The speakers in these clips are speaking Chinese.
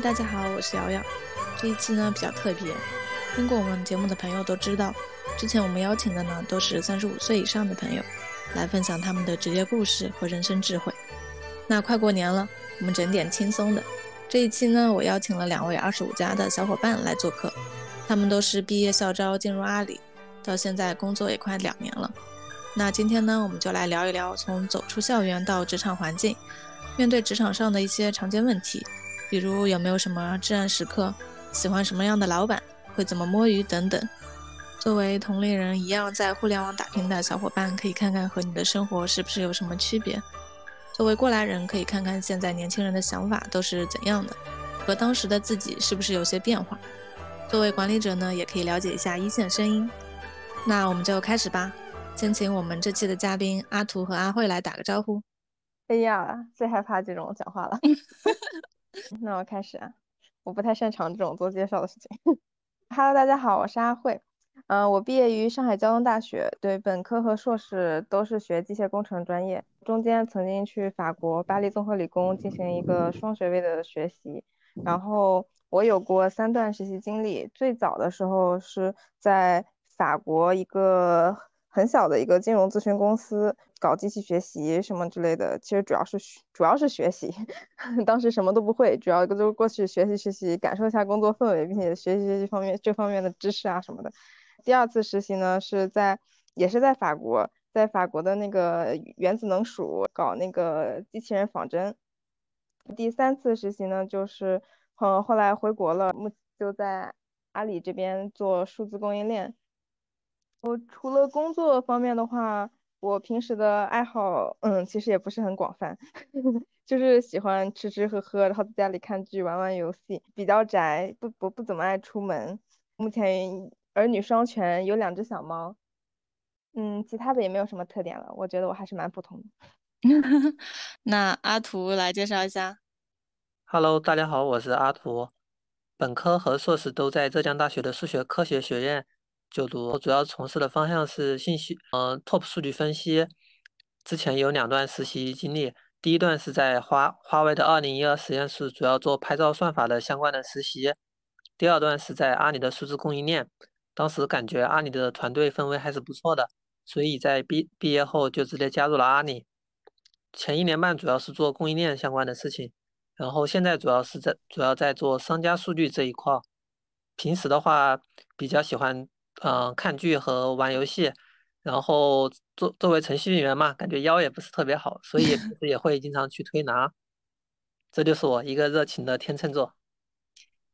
大家好，我是瑶瑶。这一期呢比较特别，听过我们节目的朋友都知道，之前我们邀请的呢都是三十五岁以上的朋友，来分享他们的职业故事和人生智慧。那快过年了，我们整点轻松的。这一期呢，我邀请了两位二十五加的小伙伴来做客，他们都是毕业校招进入阿里，到现在工作也快两年了。那今天呢，我们就来聊一聊从走出校园到职场环境，面对职场上的一些常见问题。比如有没有什么至暗时刻，喜欢什么样的老板，会怎么摸鱼等等。作为同龄人一样在互联网打拼的小伙伴，可以看看和你的生活是不是有什么区别；作为过来人，可以看看现在年轻人的想法都是怎样的，和当时的自己是不是有些变化。作为管理者呢，也可以了解一下一线声音。那我们就开始吧，先请我们这期的嘉宾阿图和阿慧来打个招呼。哎呀，最害怕这种讲话了。那我开始啊，我不太擅长这种做介绍的事情。Hello，大家好，我是阿慧。嗯，我毕业于上海交通大学，对，本科和硕士都是学机械工程专业。中间曾经去法国巴黎综合理工进行一个双学位的学习。然后我有过三段实习经历，最早的时候是在法国一个。很小的一个金融咨询公司，搞机器学习什么之类的，其实主要是学主要是学习，当时什么都不会，主要就是过去学习学习，感受一下工作氛围，并且学习学习方面这方面的知识啊什么的。第二次实习呢是在也是在法国，在法国的那个原子能署搞那个机器人仿真。第三次实习呢就是嗯后来回国了，目就在阿里这边做数字供应链。我除了工作方面的话，我平时的爱好，嗯，其实也不是很广泛，就是喜欢吃吃喝喝，然后在家里看剧、玩玩游戏，比较宅，不不不怎么爱出门。目前儿女双全，有两只小猫，嗯，其他的也没有什么特点了。我觉得我还是蛮普通的。那阿图来介绍一下。Hello，大家好，我是阿图，本科和硕士都在浙江大学的数学科学学院。就读我主要从事的方向是信息，嗯，Top 数据分析。之前有两段实习经历，第一段是在华华为的二零一二实验室，主要做拍照算法的相关的实习。第二段是在阿里的数字供应链，当时感觉阿里的团队氛围还是不错的，所以在毕毕业后就直接加入了阿里。前一年半主要是做供应链相关的事情，然后现在主要是在主要在做商家数据这一块。平时的话比较喜欢。嗯，看剧和玩游戏，然后作作为程序员嘛，感觉腰也不是特别好，所以也会经常去推拿。这就是我一个热情的天秤座。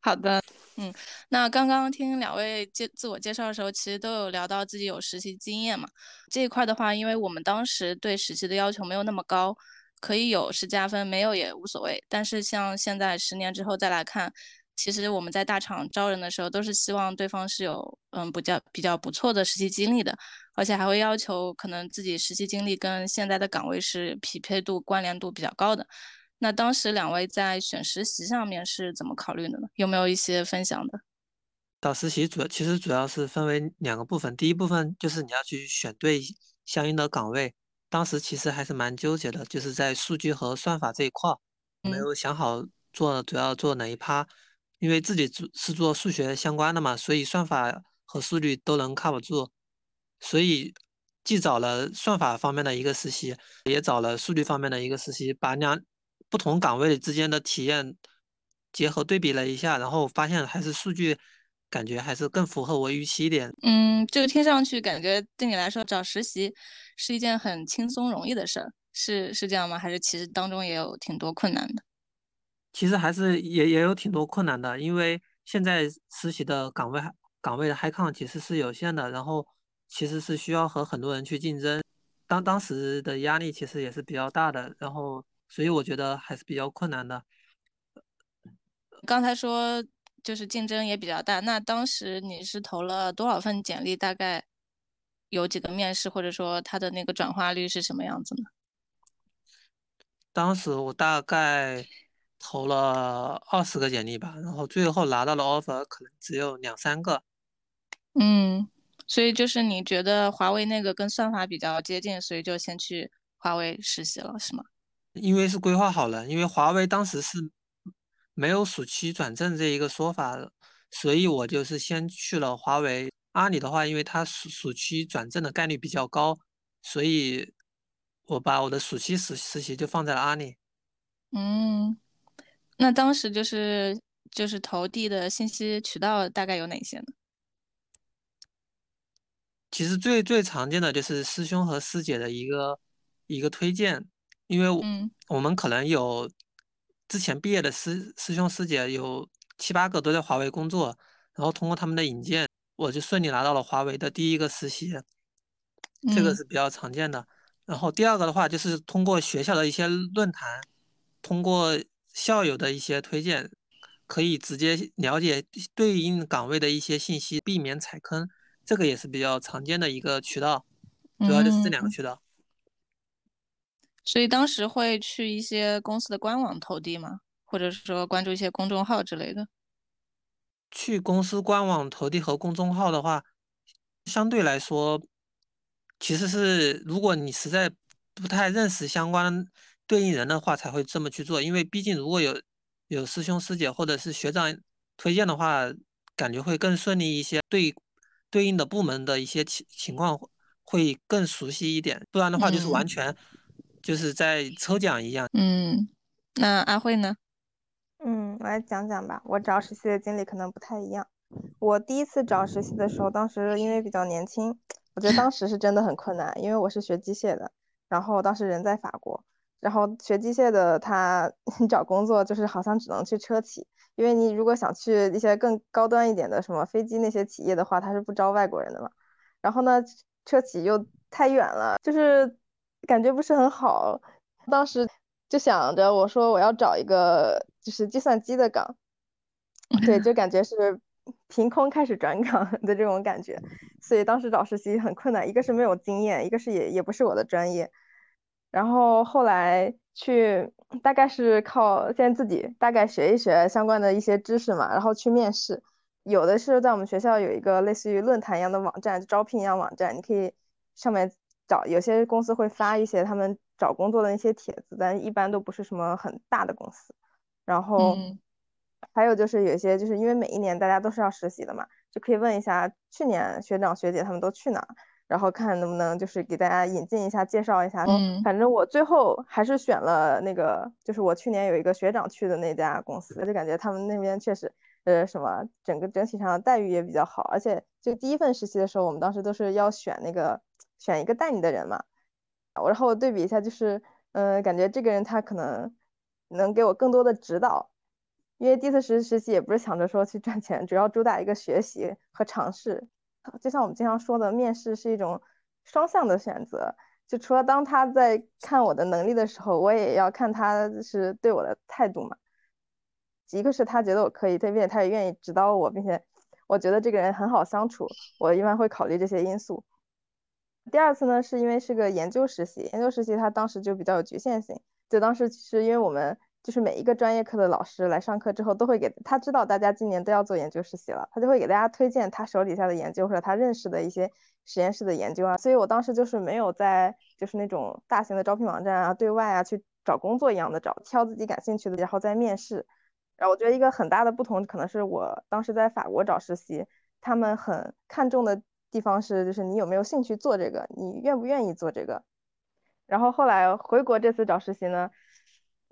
好的，嗯，那刚刚听两位介自我介绍的时候，其实都有聊到自己有实习经验嘛。这一块的话，因为我们当时对实习的要求没有那么高，可以有是加分，没有也无所谓。但是像现在十年之后再来看。其实我们在大厂招人的时候，都是希望对方是有嗯比较比较不错的实习经历的，而且还会要求可能自己实习经历跟现在的岗位是匹配度关联度比较高的。那当时两位在选实习上面是怎么考虑的呢？有没有一些分享的？找实习主要其实主要是分为两个部分，第一部分就是你要去选对相应的岗位。当时其实还是蛮纠结的，就是在数据和算法这一块，没有想好做主要做哪一趴。因为自己做是做数学相关的嘛，所以算法和数据都能靠不住，所以既找了算法方面的一个实习，也找了数据方面的一个实习，把两不同岗位之间的体验结合对比了一下，然后发现还是数据感觉还是更符合我预期一点。嗯，这个听上去感觉对你来说找实习是一件很轻松容易的事儿，是是这样吗？还是其实当中也有挺多困难的？其实还是也也有挺多困难的，因为现在实习的岗位岗位的 high 抗其实是有限的，然后其实是需要和很多人去竞争，当当时的压力其实也是比较大的，然后所以我觉得还是比较困难的。刚才说就是竞争也比较大，那当时你是投了多少份简历？大概有几个面试，或者说它的那个转化率是什么样子呢？当时我大概。投了二十个简历吧，然后最后拿到了 offer，可能只有两三个。嗯，所以就是你觉得华为那个跟算法比较接近，所以就先去华为实习了，是吗？因为是规划好了，因为华为当时是没有暑期转正这一个说法，所以我就是先去了华为。阿里的话，因为它暑暑期转正的概率比较高，所以我把我的暑期实实习就放在了阿里。嗯，那当时就是就是投递的信息渠道大概有哪些呢？其实最最常见的就是师兄和师姐的一个一个推荐，因为我们可能有之前毕业的师师兄师姐有七八个都在华为工作，然后通过他们的引荐，我就顺利拿到了华为的第一个实习，这个是比较常见的。然后第二个的话就是通过学校的一些论坛，通过校友的一些推荐，可以直接了解对应岗位的一些信息，避免踩坑。这个也是比较常见的一个渠道，主要就是这两个渠道。所以当时会去一些公司的官网投递吗？或者是说关注一些公众号之类的？去公司官网投递和公众号的话，相对来说，其实是如果你实在不太认识相关对应人的话，才会这么去做。因为毕竟如果有有师兄师姐或者是学长推荐的话，感觉会更顺利一些。对。对应的部门的一些情情况会更熟悉一点，不然的话就是完全就是在抽奖一样。嗯，那阿慧呢？嗯，我来讲讲吧。我找实习的经历可能不太一样。我第一次找实习的时候，当时因为比较年轻，我觉得当时是真的很困难，因为我是学机械的，然后当时人在法国，然后学机械的他 找工作就是好像只能去车企。因为你如果想去一些更高端一点的什么飞机那些企业的话，他是不招外国人的嘛。然后呢，车企又太远了，就是感觉不是很好。当时就想着我说我要找一个就是计算机的岗，对，就感觉是凭空开始转岗的这种感觉。所以当时找实习很困难，一个是没有经验，一个是也也不是我的专业。然后后来。去大概是靠先自己大概学一学相关的一些知识嘛，然后去面试。有的是在我们学校有一个类似于论坛一样的网站，招聘一样网站，你可以上面找。有些公司会发一些他们找工作的那些帖子，但一般都不是什么很大的公司。然后还有就是有些就是因为每一年大家都是要实习的嘛，就可以问一下去年学长学姐他们都去哪。然后看能不能就是给大家引进一下，介绍一下。嗯，反正我最后还是选了那个，就是我去年有一个学长去的那家公司，就感觉他们那边确实，呃，什么整个整体上的待遇也比较好。而且就第一份实习的时候，我们当时都是要选那个选一个带你的人嘛。然后我对比一下，就是，嗯，感觉这个人他可能能给我更多的指导，因为第一次实实习也不是想着说去赚钱，主要主打一个学习和尝试。就像我们经常说的，面试是一种双向的选择。就除了当他在看我的能力的时候，我也要看他是对我的态度嘛。一个是他觉得我可以，他并且他也愿意指导我，并且我觉得这个人很好相处，我一般会考虑这些因素。第二次呢，是因为是个研究实习，研究实习他当时就比较有局限性。就当时是因为我们。就是每一个专业课的老师来上课之后，都会给他知道大家今年都要做研究实习了，他就会给大家推荐他手底下的研究或者他认识的一些实验室的研究啊。所以我当时就是没有在就是那种大型的招聘网站啊、对外啊去找工作一样的找，挑自己感兴趣的，然后再面试。然后我觉得一个很大的不同可能是我当时在法国找实习，他们很看重的地方是就是你有没有兴趣做这个，你愿不愿意做这个。然后后来回国这次找实习呢。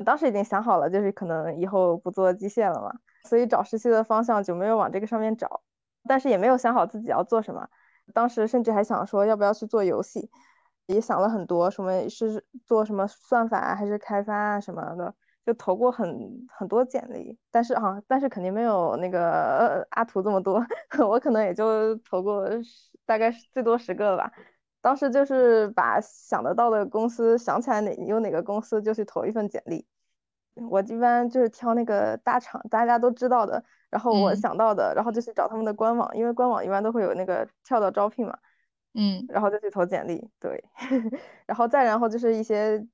当时已经想好了，就是可能以后不做机械了嘛，所以找实习的方向就没有往这个上面找，但是也没有想好自己要做什么。当时甚至还想说要不要去做游戏，也想了很多，什么是做什么算法还是开发啊什么的，就投过很很多简历，但是哈，但是肯定没有那个阿图这么多，我可能也就投过大概最多十个吧。当时就是把想得到的公司想起来哪有哪个公司就去投一份简历。我一般就是挑那个大厂，大家都知道的，然后我想到的，然后就去找他们的官网，因为官网一般都会有那个跳到招聘嘛。嗯。然后就去投简历，对。然后再然后就是一些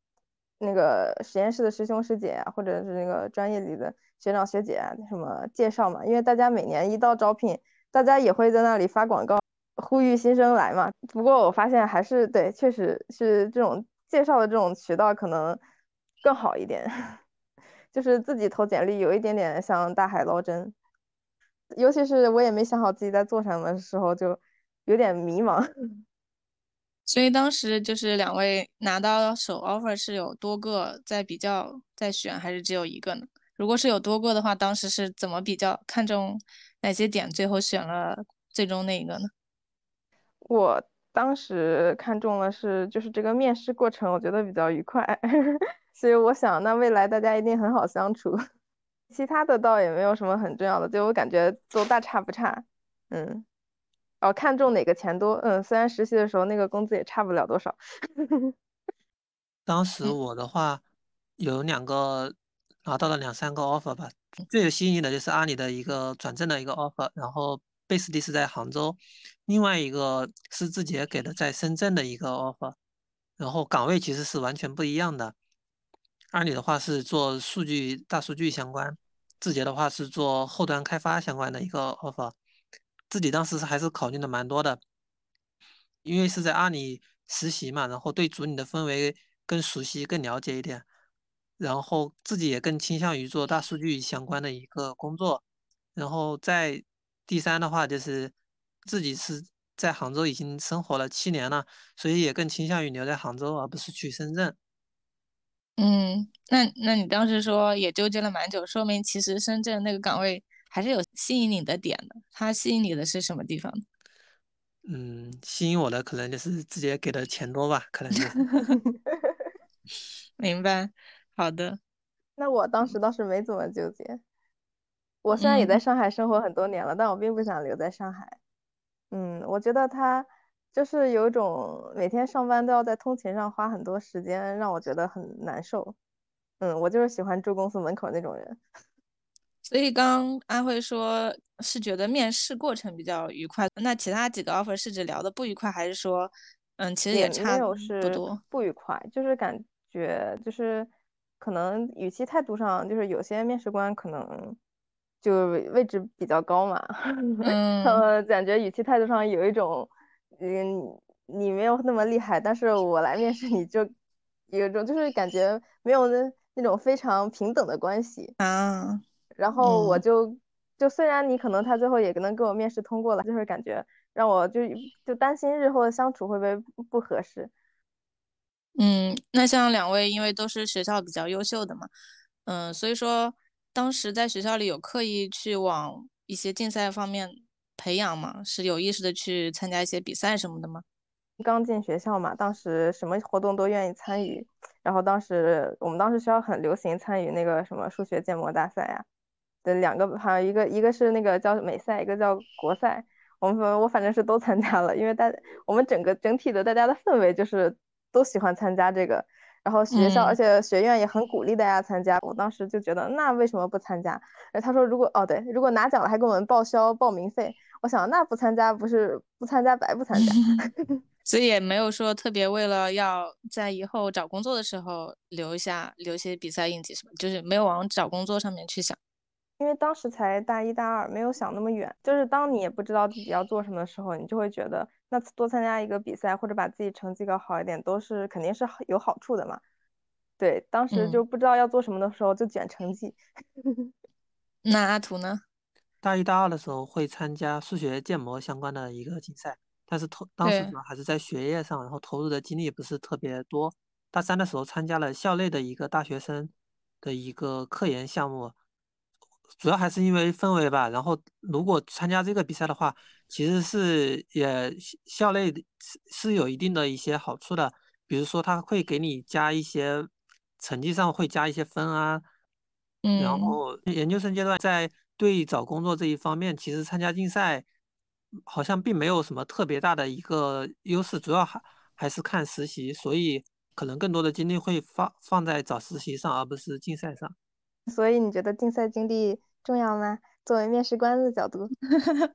那个实验室的师兄师姐啊，或者是那个专业里的学长学姐啊，什么介绍嘛，因为大家每年一到招聘，大家也会在那里发广告。呼吁新生来嘛，不过我发现还是对，确实是这种介绍的这种渠道可能更好一点。就是自己投简历有一点点像大海捞针，尤其是我也没想好自己在做什么的时候，就有点迷茫。所以当时就是两位拿到手 offer 是有多个在比较在选，还是只有一个呢？如果是有多个的话，当时是怎么比较看重哪些点，最后选了最终那一个呢？我当时看中了是就是这个面试过程，我觉得比较愉快，所以我想那未来大家一定很好相处。其他的倒也没有什么很重要的，就我感觉都大差不差。嗯。哦，看中哪个钱多？嗯，虽然实习的时候那个工资也差不了多少。当时我的话有两个拿到了两三个 offer 吧，最有吸引力的就是阿里的一个转正的一个 offer，然后 base 地是在杭州，另外一个是字节给的在深圳的一个 offer，然后岗位其实是完全不一样的。阿里的话是做数据大数据相关，字节的话是做后端开发相关的一个 offer。自己当时还是考虑的蛮多的，因为是在阿里实习嘛，然后对组里的氛围更熟悉、更了解一点，然后自己也更倾向于做大数据相关的一个工作。然后在第三的话，就是自己是在杭州已经生活了七年了，所以也更倾向于留在杭州，而不是去深圳。嗯，那那你当时说也纠结了蛮久，说明其实深圳那个岗位。还是有吸引你的点的，它吸引你的是什么地方？嗯，吸引我的可能就是直接给的钱多吧，可能就。明白，好的。那我当时倒是没怎么纠结。我虽然也在上海生活很多年了，但我并不想留在上海。嗯，我觉得它就是有一种每天上班都要在通勤上花很多时间，让我觉得很难受。嗯，我就是喜欢住公司门口那种人。所以刚安慧说是觉得面试过程比较愉快，那其他几个 offer 是指聊的不愉快，还是说，嗯，其实也差不多，不愉快，就是感觉就是可能语气态度上，就是有些面试官可能就位置比较高嘛，他们感觉语气态度上有一种，嗯，你没有那么厉害，但是我来面试你就有一种就是感觉没有那那种非常平等的关系啊。然后我就就虽然你可能他最后也能给我面试通过了，就是感觉让我就就担心日后的相处会不会不合适。嗯，那像两位因为都是学校比较优秀的嘛，嗯，所以说当时在学校里有刻意去往一些竞赛方面培养吗？是有意识的去参加一些比赛什么的吗？刚进学校嘛，当时什么活动都愿意参与，然后当时我们当时学校很流行参与那个什么数学建模大赛呀。的两个好像一个一个是那个叫美赛，一个叫国赛。我们我反正是都参加了，因为大我们整个整体的大家的氛围就是都喜欢参加这个，然后学校而且学院也很鼓励大家参加。我当时就觉得那为什么不参加？哎，他说如果哦对，如果拿奖了还给我们报销报名费。我想那不参加不是不参加白不参加。所以也没有说特别为了要在以后找工作的时候留一下留些比赛印记什么，就是没有往找工作上面去想。因为当时才大一、大二，没有想那么远。就是当你也不知道自己要做什么的时候，你就会觉得，那多参加一个比赛或者把自己成绩搞好一点，都是肯定是有好处的嘛。对，当时就不知道要做什么的时候，就卷成绩。那阿图呢？大一、大二的时候会参加数学建模相关的一个竞赛，但是投当时主要还是在学业上，然后投入的精力不是特别多。大三的时候参加了校内的一个大学生的一个科研项目。主要还是因为氛围吧，然后如果参加这个比赛的话，其实是也校内是是有一定的一些好处的，比如说他会给你加一些成绩上会加一些分啊，嗯，然后研究生阶段在对找工作这一方面，其实参加竞赛好像并没有什么特别大的一个优势，主要还还是看实习，所以可能更多的精力会放放在找实习上，而不是竞赛上。所以你觉得竞赛经历重要吗？作为面试官的角度，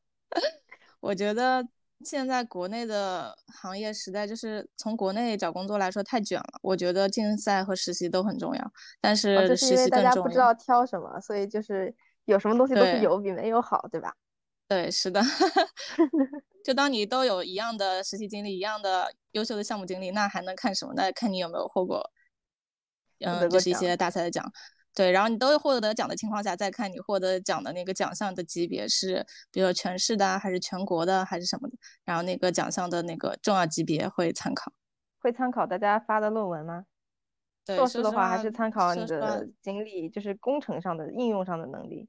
我觉得现在国内的行业实在就是从国内找工作来说太卷了。我觉得竞赛和实习都很重要，但是就是因为大家不知道挑什么，所以就是有什么东西都是有比没有好，对吧？对，是的。就当你都有一样的实习经历，一样的优秀的项目经历，那还能看什么？那看你有没有获过，嗯，就是一些大赛的奖。对，然后你都获得奖的情况下，再看你获得奖的那个奖项的级别是，比如说全市的还是全国的还是什么的，然后那个奖项的那个重要级别会参考。会参考大家发的论文吗？对，硕士的话还是参考你的经历，就是工程上的应用上的能力。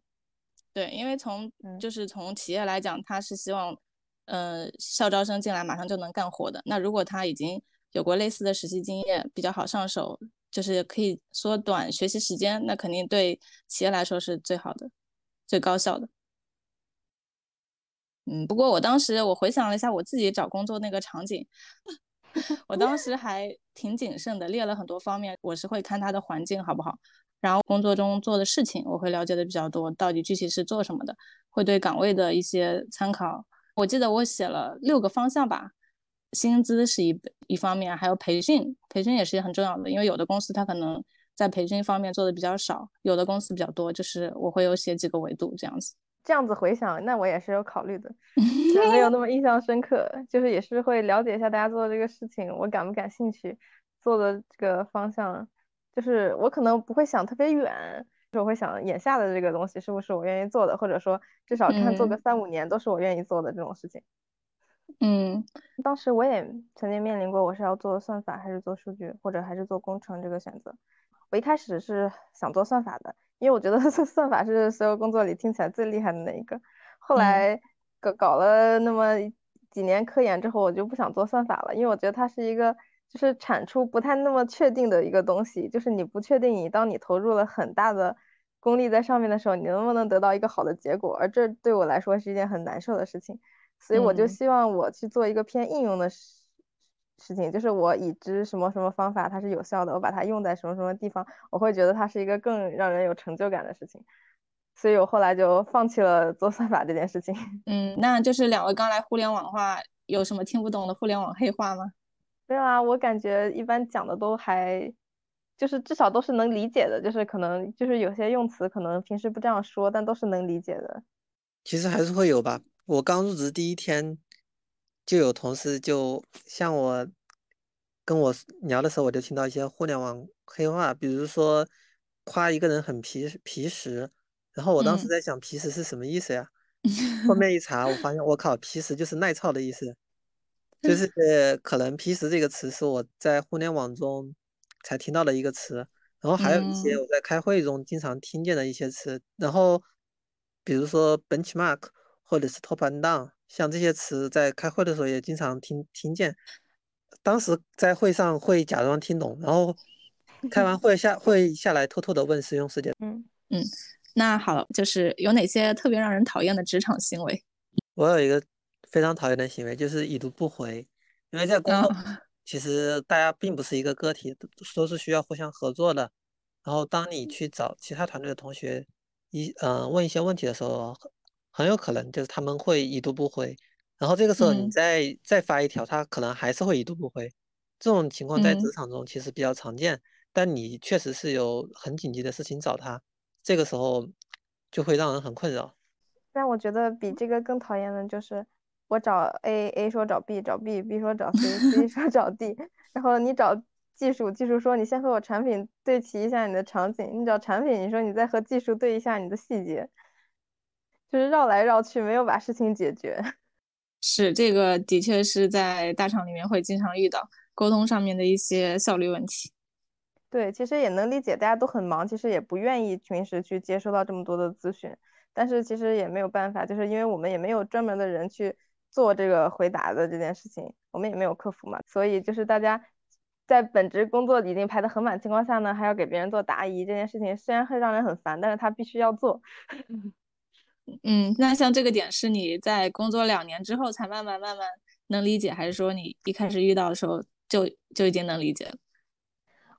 对，因为从嗯就是从企业来讲，他是希望，呃，校招生进来马上就能干活的。那如果他已经有过类似的实习经验，比较好上手，就是可以缩短学习时间，那肯定对企业来说是最好的、最高效的。嗯，不过我当时我回想了一下我自己找工作那个场景，我当时还挺谨慎的，列了很多方面，我是会看他的环境好不好，然后工作中做的事情我会了解的比较多，到底具体是做什么的，会对岗位的一些参考。我记得我写了六个方向吧，薪资是一一方面，还有培训，培训也是很重要的，因为有的公司它可能在培训方面做的比较少，有的公司比较多，就是我会有写几个维度这样子。这样子回想，那我也是有考虑的，没有那么印象深刻，就是也是会了解一下大家做的这个事情，我感不感兴趣，做的这个方向，就是我可能不会想特别远，就是我会想眼下的这个东西是不是我愿意做的，或者说至少看做个嗯三五年都是我愿意做的这种事情。嗯当时我也曾经面临过，我是要做算法还是做数据，或者还是做工程这个选择。我一开始是想做算法的，因为我觉得 算法是所有工作里听起来最厉害的那一个。后嗯来搞搞了那么几年科研之后，我就不想做算法了，因为我觉得它是一个就是产出不太那么确定的一个东西，就是你不确定你当你投入了很大的功力在上面的时候，你能不能得到一个好的结果，而这对我来说是一件很难受的事情。所以我就嗯希望我去做一个偏应用的事事情，就是我已知什么什么方法它是有效的，我把它用在什么什么地方，我会觉得它是一个更让人有成就感的事情。所以我后来就放弃了做算法这件事情。嗯，那就是两位刚来互联网的话，有什么听不懂的互联网黑话吗？没有啊，我感觉一般讲的都还，就是至少都是能理解的，就是可能就是有些用词可能平时不这样说，但都是能理解的。其实还是会有吧。我刚入职第一天，就有同事就向我跟我聊的时候，我就听到一些互联网黑话，比如说夸一个人很皮皮实，然后我当时嗯在想皮实是什么意思呀？后面一查，我发现我靠，皮实就是耐操的意思，就是可能皮实这个词是我在互联网中才听到的一个词，然后还有一些嗯我在开会中经常听见的一些词，然后比如说 benchmark 或者是 top and down，像这些词在开会的时候也经常听听见。当时在会上会假装听懂，然后开完会下会下来偷偷的问师兄师姐。嗯。嗯，那好，就是有哪些特别让人讨厌的职场行为？我有一个非常讨厌的行为，就是已读不回，因为在工作啊，其实大家并不是一个个体，都都是需要互相合作的。然后当你去找其他团队的同学一嗯、呃问一些问题的时候，很很有可能就是他们会已读不回，然后这个时候你嗯再再发一条，他可能还是会已读不回。这种情况在职嗯场中其实比较常见，但你确实是有很紧急的事情找他，这个时候就会让人很困扰。但我觉得比这个更讨厌的就是我找 A，A 说找 B，找 B，B 说找 C，C 说找 D，然后你找技术，技术说你先和我产品对齐一下你的场景，你找产品，你说你再和技术对一下你的细节，就是绕来绕去，没有把事情解决。是这个，的确是在大厂里面会经常遇到沟通上面的一些效率问题。对，其实也能理解，大家都很忙，其实也不愿意平时去接收到这么多的咨询，但是其实也没有办法，就是因为我们也没有专门的人去做这个回答的这件事情，我们也没有客服嘛，所以就是大家在本职工作已经排得很满情况下呢，还要给别人做答疑，这件事情虽然会让人很烦，但是他必须要做。嗯，那像这个点是你在工作两年之后才慢慢慢慢能理解，还是说你一开始遇到的时候就就已经能理解了？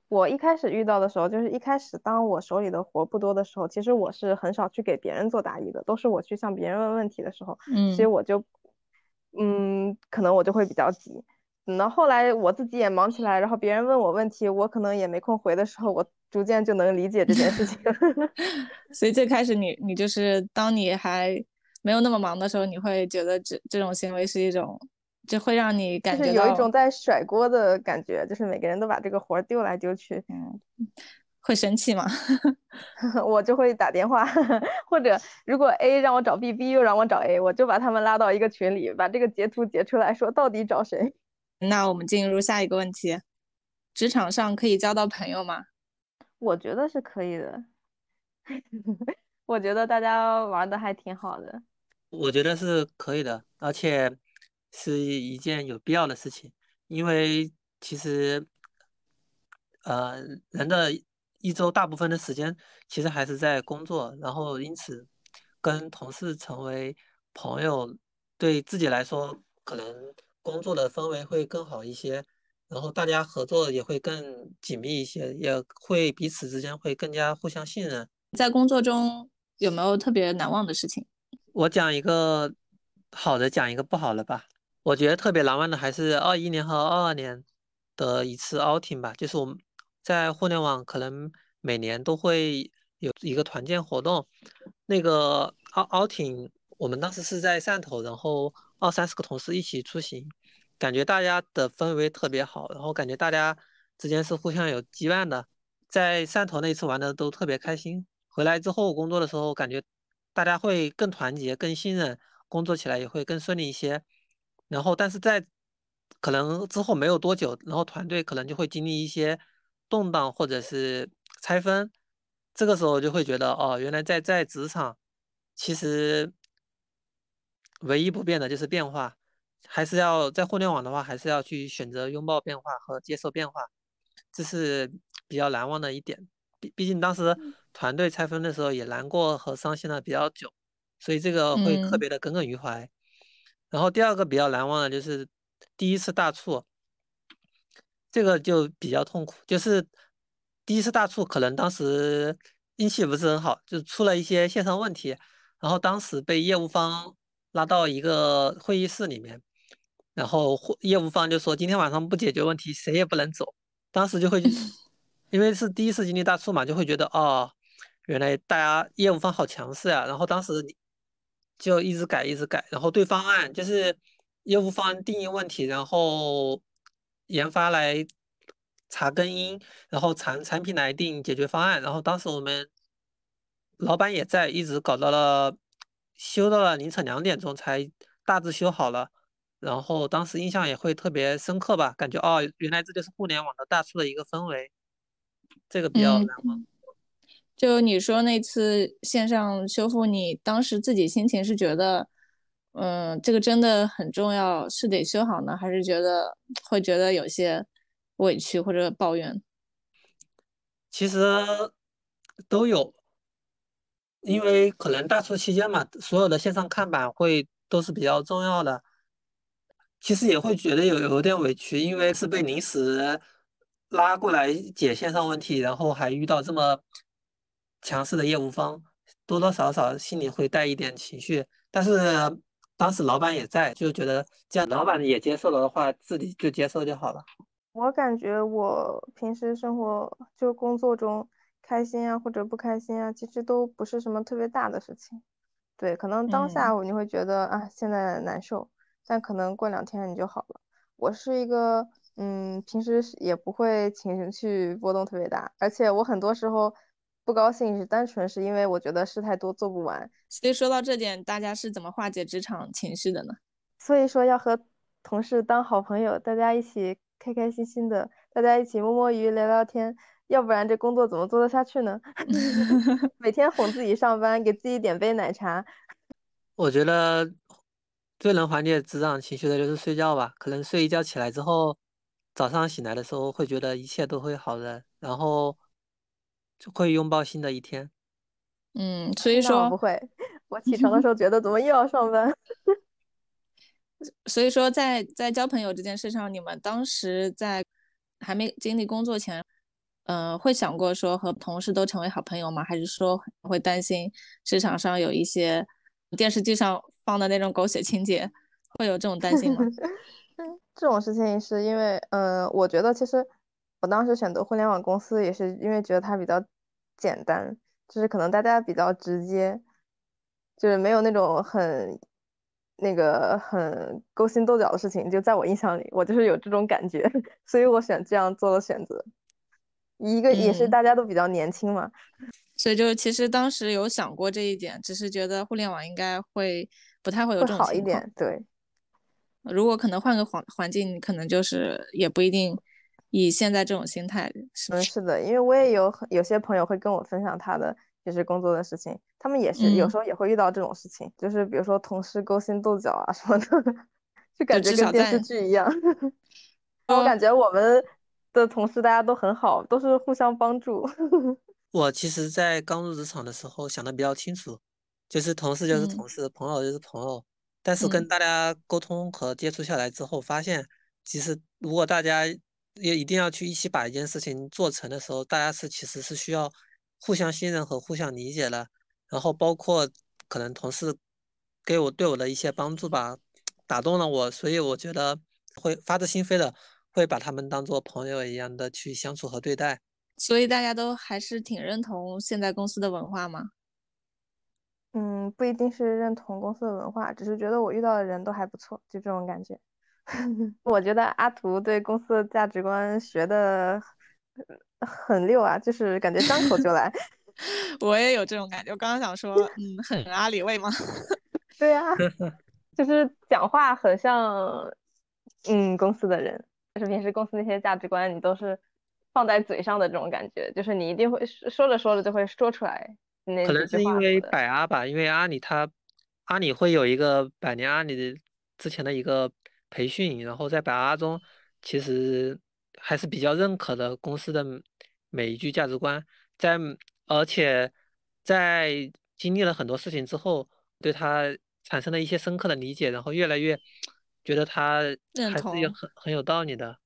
我一开始遇到的时候，就是一开始当我手里的活不多的时候，其实我是很少去给别人做答疑的，都是我去向别人问问题的时候，所以嗯我就，嗯，可能我就会比较急。等到后来我自己也忙起来，然后别人问我问题，我可能也没空回的时候，我逐渐就能理解这件事情。所以最开始你你就是当你还没有那么忙的时候，你会觉得这这种行为是一种，就会让你感觉有一种在甩锅的感觉，就是每个人都把这个活儿丢来丢去。嗯，会生气吗？我就会打电话，或者如果 A 让我找 B，B 又让我找 A，我就把他们拉到一个群里，把这个截图截出来说到底找谁。那我们进入下一个问题：职场上可以交到朋友吗？我觉得是可以的。我觉得大家玩的还挺好的。我觉得是可以的，而且是一件有必要的事情，因为其实，呃，人的一周大部分的时间其实还是在工作，然后因此跟同事成为朋友，对自己来说可能工作的氛围会更好一些，然后大家合作也会更紧密一些，也会彼此之间会更加互相信任。在工作中有没有特别难忘的事情？我讲一个好的，讲一个不好的吧。我觉得特别难忘的还是二一年和二二年的一次 outing 吧，就是我们在互联网可能每年都会有一个团建活动，那个 out outing 我们当时是在汕头，然后二三十个同事一起出行，感觉大家的氛围特别好，然后感觉大家之间是互相有羁绊的，在汕头那次玩的都特别开心。回来之后工作的时候，感觉大家会更团结、更信任，工作起来也会更顺利一些。然后，但是在可能之后没有多久，然后团队可能就会经历一些动荡或者是拆分。这个时候就会觉得，哦，原来在在职场，其实唯一不变的就是变化，还是要在互联网的话，还是要去选择拥抱变化和接受变化，这是比较难忘的一点。毕毕竟当时。团队拆分的时候也难过和伤心了比较久，所以这个会特别的耿耿于怀。然后第二个比较难忘的就是第一次大促，这个就比较痛苦。就是第一次大促，可能当时运气不是很好，就出了一些线上问题，然后当时被业务方拉到一个会议室里面，然后业务方就说今天晚上不解决问题，谁也不能走。当时就会，因为是第一次经历大促嘛，就会觉得哦。原来大家业务方好强势呀，然后当时就一直改一直改，然后对方案就是业务方定义问题，然后研发来查根因，然后产产品来定解决方案，然后当时我们老板也在，一直搞到了修到了凌晨两点钟才大致修好了，然后当时印象也会特别深刻吧，感觉哦，原来这就是互联网的大促的一个氛围，这个比较难忘。就你说那次线上修复，你当时自己心情是觉得，嗯，这个真的很重要，是得修好呢，还是觉得会觉得有些委屈或者抱怨？其实都有，因为可能大促期间嘛，所有的线上看板会都是比较重要的。其实也会觉得有有点委屈，因为是被临时拉过来解线上问题，然后还遇到这么。强势的业务方多多少少心里会带一点情绪，但是当时老板也在，就觉得既然老板也接受了的话，自己就接受就好了。我感觉我平时生活就工作中开心啊或者不开心啊，其实都不是什么特别大的事情。对，可能当下你会觉得啊现在难受，但可能过两天你就好了。我是一个嗯平时也不会情绪波动特别大，而且我很多时候。不高兴是单纯是因为我觉得事太多做不完，所以说到这点，大家是怎么化解职场情绪的呢？所以说要和同事当好朋友，大家一起开开心心的，大家一起摸摸鱼聊聊天，要不然这工作怎么做得下去呢？每天哄自己上班，给自己点杯奶茶。我觉得最能缓解职场情绪的就是睡觉吧，可能睡一觉起来之后，早上醒来的时候会觉得一切都会好的，然后。就会拥抱新的一天，嗯，所以 说不会。我起床的时 候觉得怎么又要上班？所以说，在在交朋友这件事上，你们当时在还没经历工作前，嗯，会想过说和同事都成为好朋友吗？还是说会担心职场上有一些电视剧上放的那种狗血情节，会有这种担心吗？这种事情是因为，嗯，我觉得其实。我当时选择互联网公司也是因为觉得它比较简单，就是可能大家比较直接，就是没有那种很那个很勾心斗角的事情。就在我印象里，我就是有这种感觉，所以我选这样做了选择。一个也是嗯大家都比较年轻嘛，所以就是其实当时有想过这一点，只是觉得互联网应该会不太会有这种情况。好一点。对，如果可能换个环环境，可能就是也不一定以现在这种心态，是不嗯，是？的，因为我也有很有些朋友会跟我分享他的就是工作的事情，他们也是有嗯时候也会遇到这种事情，就是比如说同事勾心斗角啊什么的，就感觉跟电视剧一样。我感觉我们的同事大家都很好，都是互相帮助。我其实，在刚入职场的时候想的比较清楚，就是同事就是嗯同事，朋友就是朋友。但是嗯跟大家沟通和接触下来之后，发现其实如果大家也一定要去一起把一件事情做成的时候，大家是其实是需要互相信任和互相理解的。然后包括可能同事给我对我的一些帮助吧，打动了我，所以我觉得会发自心扉的会把他们当做朋友一样的去相处和对待。所以大家都还是挺认同现在公司的文化吗？嗯，不一定是认同公司的文化，只是觉得我遇到的人都还不错，就这种感觉。我觉得阿图对公司的价值观学的很溜啊，就是感觉张口就来。我也有这种感觉。我刚刚想说，嗯，很阿里味吗？对呀、就是讲话很像，嗯，公司的人，就是平时公司那些价值观，你都是放在嘴上的这种感觉，就是你一定会说说着说着就会说出来那可能是因为。百阿吧，因为阿里它阿里会有一个百年阿里的之前的一个培训，然后在百阿中其实还是比较认可的公司的每一句价值观，在而且在经历了很多事情之后，对他产生了一些深刻的理解，然后越来越觉得他还是有很很有道理的。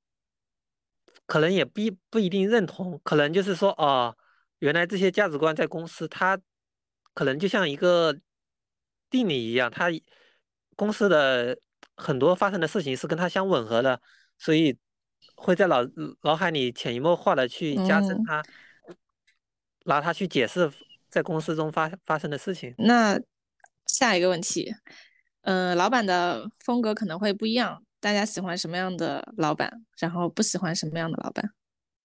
可能也不一不一定认同，可能就是说，哦，原来这些价值观在公司，他可能就像一个定理一样，他公司的很多发生的事情是跟他相吻合的，所以会在脑脑海里潜移默化的去加深嗯它，拿它去解释在公司中发发生的事情。那下一个问题，呃，老板的风格可能会不一样，大家喜欢什么样的老板，然后不喜欢什么样的老板？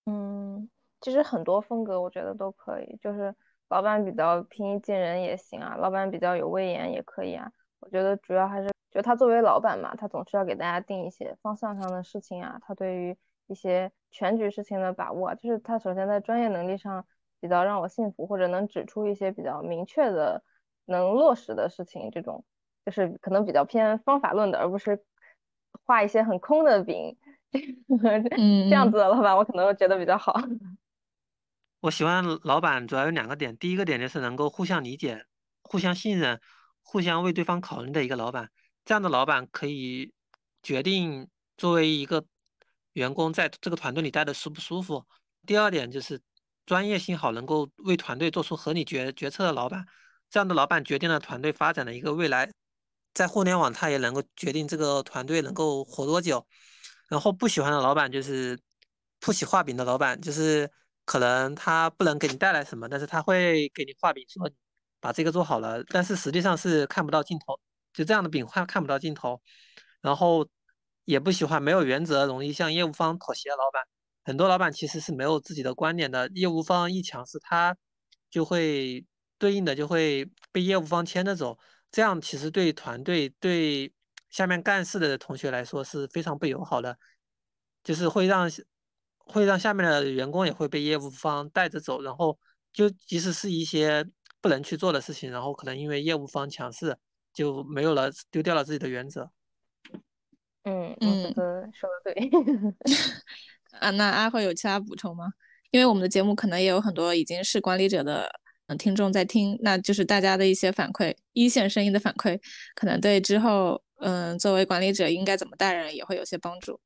嗯，其实很多风格我觉得都可以，就是老板比较平易近人也行啊，老板比较有威严也可以啊。我觉得主要还是，就他作为老板嘛，他总是要给大家定一些方向上的事情啊，他对于一些全局事情的把握啊，就是他首先在专业能力上比较让我信服，或者能指出一些比较明确的能落实的事情，这种就是可能比较偏方法论的，而不是画一些很空的饼。嗯这样嗯子的老板，我可能会觉得比较好。我喜欢老板主要有两个点，第一个点就是能够互相理解、互相信任、互相为对方考虑的一个老板。这样的老板可以决定作为一个员工在这个团队里待的舒不舒服。第二点就是专业性好，能够为团队做出合理决决策的老板。这样的老板决定了团队发展的一个未来，在互联网他也能够决定这个团队能够活多久。然后不喜欢的老板就是不喜画饼的老板，就是可能他不能给你带来什么，但是他会给你画饼说把这个做好了，但是实际上是看不到尽头，就这样的饼看看不到尽头。然后也不喜欢没有原则、容易向业务方妥协的老板。很多老板其实是没有自己的观点的，业务方一强势，他就会对应的就会被业务方牵着走，这样其实对团队对下面干事的同学来说是非常不友好的，就是会让会让下面的员工也会被业务方带着走，然后就即使是一些不能去做的事情，然后可能因为业务方强势就没有了，丢掉了自己的原则。嗯，嗯说的对。啊，那阿慧有其他补充吗？因为我们的节目可能也有很多已经是管理者的嗯听众在听，那就是大家的一些反馈，一线声音的反馈，可能对之后嗯作为管理者应该怎么带人也会有些帮助。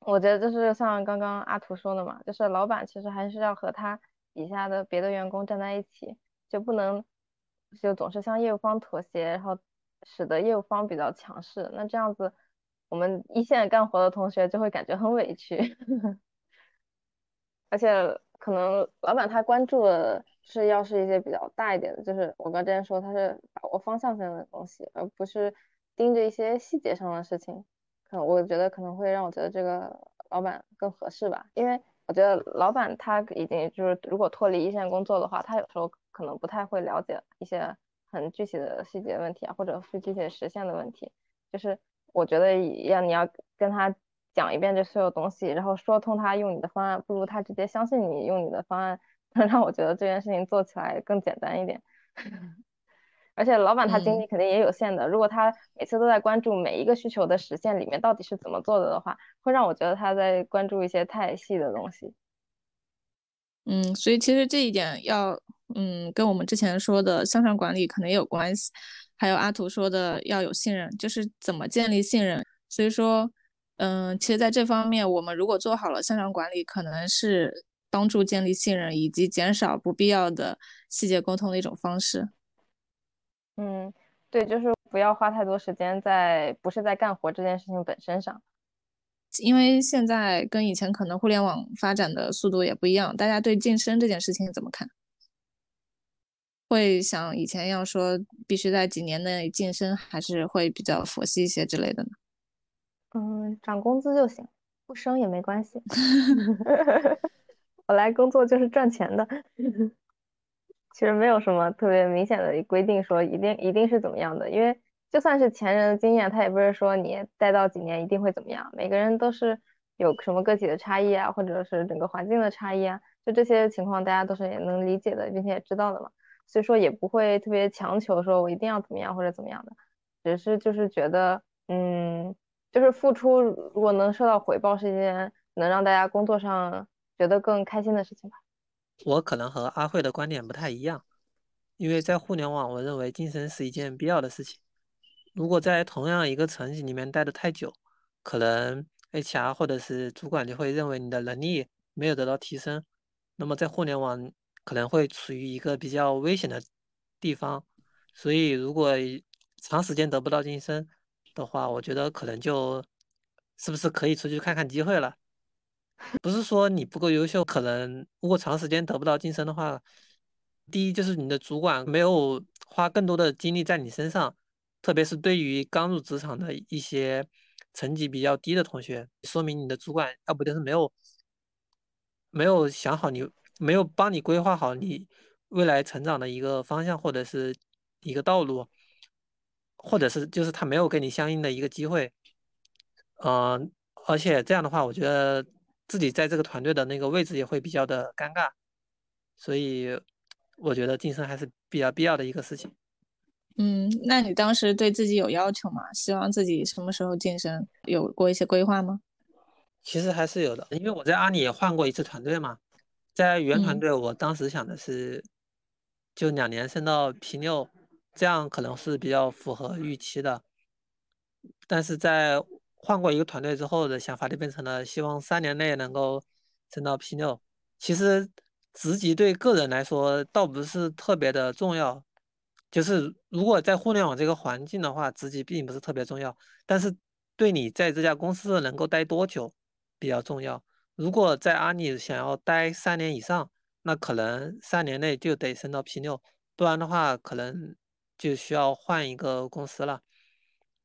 我觉得就是像刚刚阿图说的嘛，就是老板其实还是要和他底下的别的员工站在一起，就不能就总是向业务方妥协，然后使得业务方比较强势。那这样子，我们一线干活的同学就会感觉很委屈，而且可能老板他关注的是要是一些比较大一点的，就是我刚之前说他是把握方向性的东西，而不是盯着一些细节上的事情。可能我觉得可能会让我觉得这个老板更合适吧，因为我觉得老板他已经就是如果脱离一线工作的话，他有时候可能不太会了解一些很具体的细节问题啊，或者是具体实现的问题。就是我觉得要你要跟他讲一遍这所有东西，然后说通他用你的方案，不如他直接相信你用你的方案，能让我觉得这件事情做起来更简单一点。而且老板他精力肯定也有限的，如果他每次都在关注每一个需求的实现里面到底是怎么做的的话，会让我觉得他在关注一些太细的东西。嗯，所以其实这一点要，嗯，跟我们之前说的向上管理可能也有关系，还有阿图说的要有信任，就是怎么建立信任。所以说，嗯，其实在这方面，我们如果做好了向上管理，可能是帮助建立信任以及减少不必要的细节沟通的一种方式。嗯，对，就是不要花太多时间在不是在干活这件事情本身上，因为现在跟以前可能互联网发展的速度也不一样，大家对晋升这件事情怎么看？会像以前一样说必须在几年内晋升，还是会比较佛系一些之类的呢？嗯，涨工资就行，不升也没关系。我来工作就是赚钱的。其实没有什么特别明显的规定说一定一定是怎么样的，因为就算是前人的经验，他也不是说你待到几年一定会怎么样。每个人都是有什么个体的差异啊，或者是整个环境的差异啊，就这些情况大家都是也能理解的，并且也知道的嘛。所以说也不会特别强求说我一定要怎么样或者怎么样的，只是就是觉得，嗯，就是付出如果能收到回报是一件能让大家工作上觉得更开心的事情吧。我可能和阿慧的观点不太一样，因为在互联网，我认为晋升是一件必要的事情。如果在同样一个层级里面待得太久，可能 HR 或者是主管就会认为你的能力没有得到提升，那么在互联网可能会处于一个比较危险的地方。所以，如果长时间得不到晋升的话，我觉得可能就是不是可以出去看看机会了。不是说你不够优秀，可能如果长时间得不到晋升的话，第一就是你的主管没有花更多的精力在你身上，特别是对于刚入职场的一些成绩比较低的同学，说明你的主管要不就是没有没有想好你，没有帮你规划好你未来成长的一个方向或者是一个道路，或者是就是他没有给你相应的一个机会，嗯，而且这样的话，我觉得。自己在这个团队的那个位置也会比较的尴尬，所以我觉得晋升还是比较必要的一个事情。嗯，那你当时对自己有要求吗？希望自己什么时候晋升？有过一些规划吗？其实还是有的，因为我在阿里也换过一次团队嘛，在原团队，我当时想的是就两年升到 P 六，这样可能是比较符合预期的，但是在。换过一个团队之后的想法就变成了希望三年内能够升到 P 六。其实职级对个人来说倒不是特别的重要，就是如果在互联网这个环境的话，职级并不是特别重要。但是对你在这家公司能够待多久比较重要。如果在阿里想要待三年以上，那可能三年内就得升到 P 六，不然的话可能就需要换一个公司了。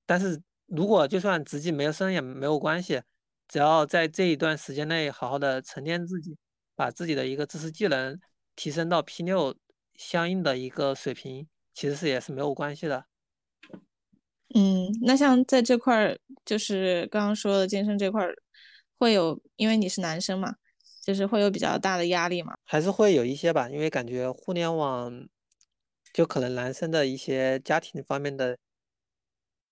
但是。如果就算职级没有升也没有关系，只要在这一段时间内好好的沉淀自己，把自己的一个知识技能提升到 P 六相应的一个水平，其实是也是没有关系的。嗯，那像在这块儿，就是刚刚说的健身这块儿，会有因为你是男生嘛，就是会有比较大的压力嘛？还是会有一些吧，因为感觉互联网就可能男生的一些家庭方面的。